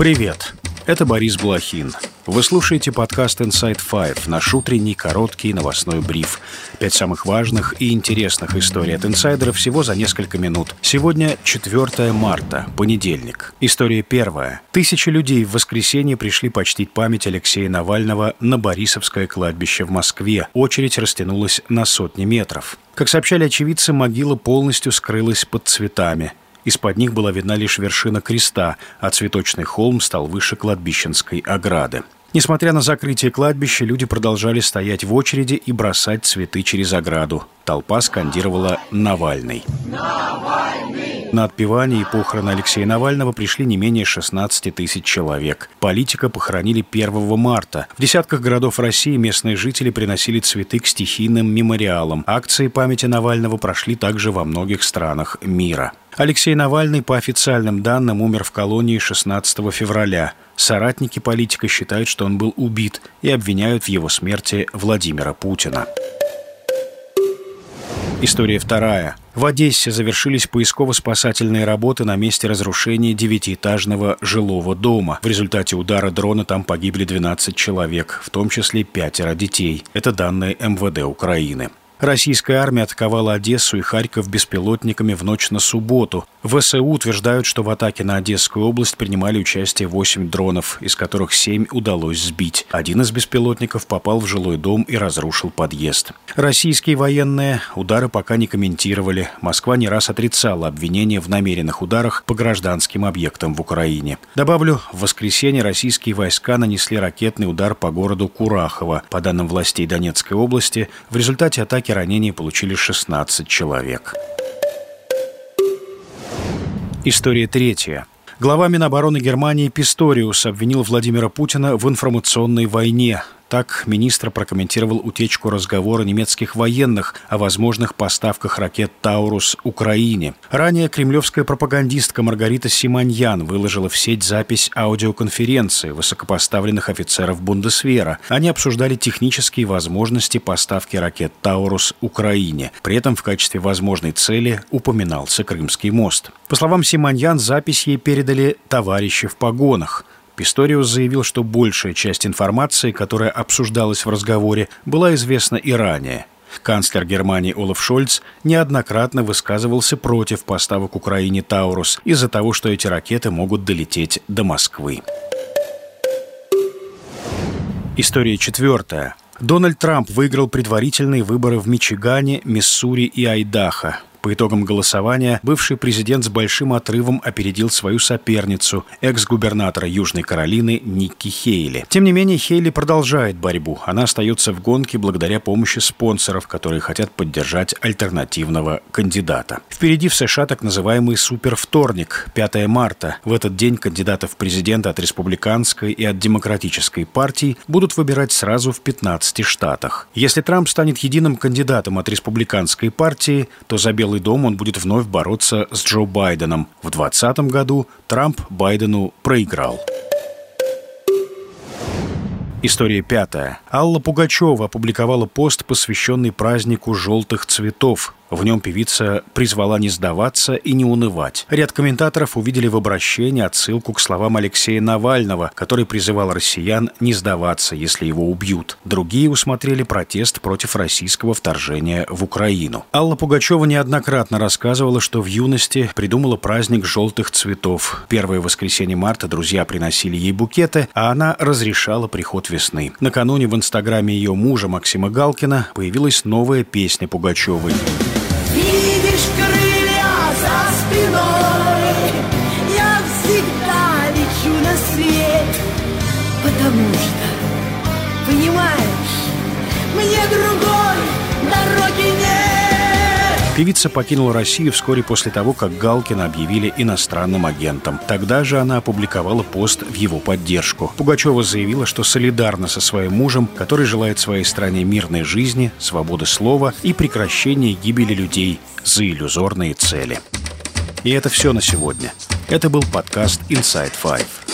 Привет! Это Борис Блохин. Вы слушаете подкаст Inside Five, наш утренний короткий новостной бриф. Пять самых важных и интересных историй от инсайдеров всего за несколько минут. Сегодня 4 марта, понедельник. История первая. Тысячи людей в воскресенье пришли почтить память Алексея Навального на Борисовское кладбище в Москве. Очередь растянулась на сотни метров. Как сообщали очевидцы, могила полностью скрылась под цветами. Из-под них была видна лишь вершина креста, а цветочный холм стал выше кладбищенской ограды. Несмотря на закрытие кладбища, люди продолжали стоять в очереди и бросать цветы через ограду. Толпа скандировала «Навальный». Навальный! На отпевание и похороны Алексея Навального пришли не менее 16 тысяч человек. Политика похоронили 1 марта. В десятках городов России местные жители приносили цветы к стихийным мемориалам. Акции памяти Навального прошли также во многих странах мира. Алексей Навальный, по официальным данным, умер в колонии 16 февраля. Соратники политика считают, что он был убит и обвиняют в его смерти Владимира Путина. История вторая. В Одессе завершились поисково-спасательные работы на месте разрушения девятиэтажного жилого дома. В результате удара дрона там погибли 12 человек, в том числе пятеро детей. Это данные МВД Украины. Российская армия атаковала Одессу и Харьков беспилотниками в ночь на субботу. ВСУ утверждают, что в атаке на Одесскую область принимали участие 8 дронов, из которых 7 удалось сбить. Один из беспилотников попал в жилой дом и разрушил подъезд. Российские военные удары пока не комментировали. Москва не раз отрицала обвинения в намеренных ударах по гражданским объектам в Украине. Добавлю, в воскресенье российские войска нанесли ракетный удар по городу Курахово. По данным властей Донецкой области, в результате атаки атаки ранения получили 16 человек. История третья. Глава Минобороны Германии Писториус обвинил Владимира Путина в информационной войне. Так министр прокомментировал утечку разговора немецких военных о возможных поставках ракет «Таурус» Украине. Ранее кремлевская пропагандистка Маргарита Симоньян выложила в сеть запись аудиоконференции высокопоставленных офицеров Бундесвера. Они обсуждали технические возможности поставки ракет «Таурус» Украине. При этом в качестве возможной цели упоминался Крымский мост. По словам Симоньян, запись ей передали товарищи в погонах – Писториус заявил, что большая часть информации, которая обсуждалась в разговоре, была известна и ранее. Канцлер Германии Олаф Шольц неоднократно высказывался против поставок Украине «Таурус» из-за того, что эти ракеты могут долететь до Москвы. История четвертая. Дональд Трамп выиграл предварительные выборы в Мичигане, Миссури и Айдахо. По итогам голосования бывший президент с большим отрывом опередил свою соперницу, экс-губернатора Южной Каролины Никки Хейли. Тем не менее, Хейли продолжает борьбу. Она остается в гонке благодаря помощи спонсоров, которые хотят поддержать альтернативного кандидата. Впереди в США так называемый супервторник, 5 марта. В этот день кандидатов в президента от республиканской и от демократической партий будут выбирать сразу в 15 штатах. Если Трамп станет единым кандидатом от республиканской партии, то за Белый дом он будет вновь бороться с Джо Байденом. В 2020 году Трамп Байдену проиграл. История пятая. Алла Пугачева опубликовала пост, посвященный празднику желтых цветов. В нем певица призвала не сдаваться и не унывать. Ряд комментаторов увидели в обращении отсылку к словам Алексея Навального, который призывал россиян не сдаваться, если его убьют. Другие усмотрели протест против российского вторжения в Украину. Алла Пугачева неоднократно рассказывала, что в юности придумала праздник желтых цветов. Первое воскресенье марта друзья приносили ей букеты, а она разрешала приход весны. Накануне в инстаграме ее мужа Максима Галкина появилась новая песня Пугачевой. Певица покинула Россию вскоре после того, как Галкина объявили иностранным агентом. Тогда же она опубликовала пост в его поддержку. Пугачева заявила, что солидарна со своим мужем, который желает своей стране мирной жизни, свободы слова и прекращения гибели людей за иллюзорные цели. И это все на сегодня. Это был подкаст Inside Five.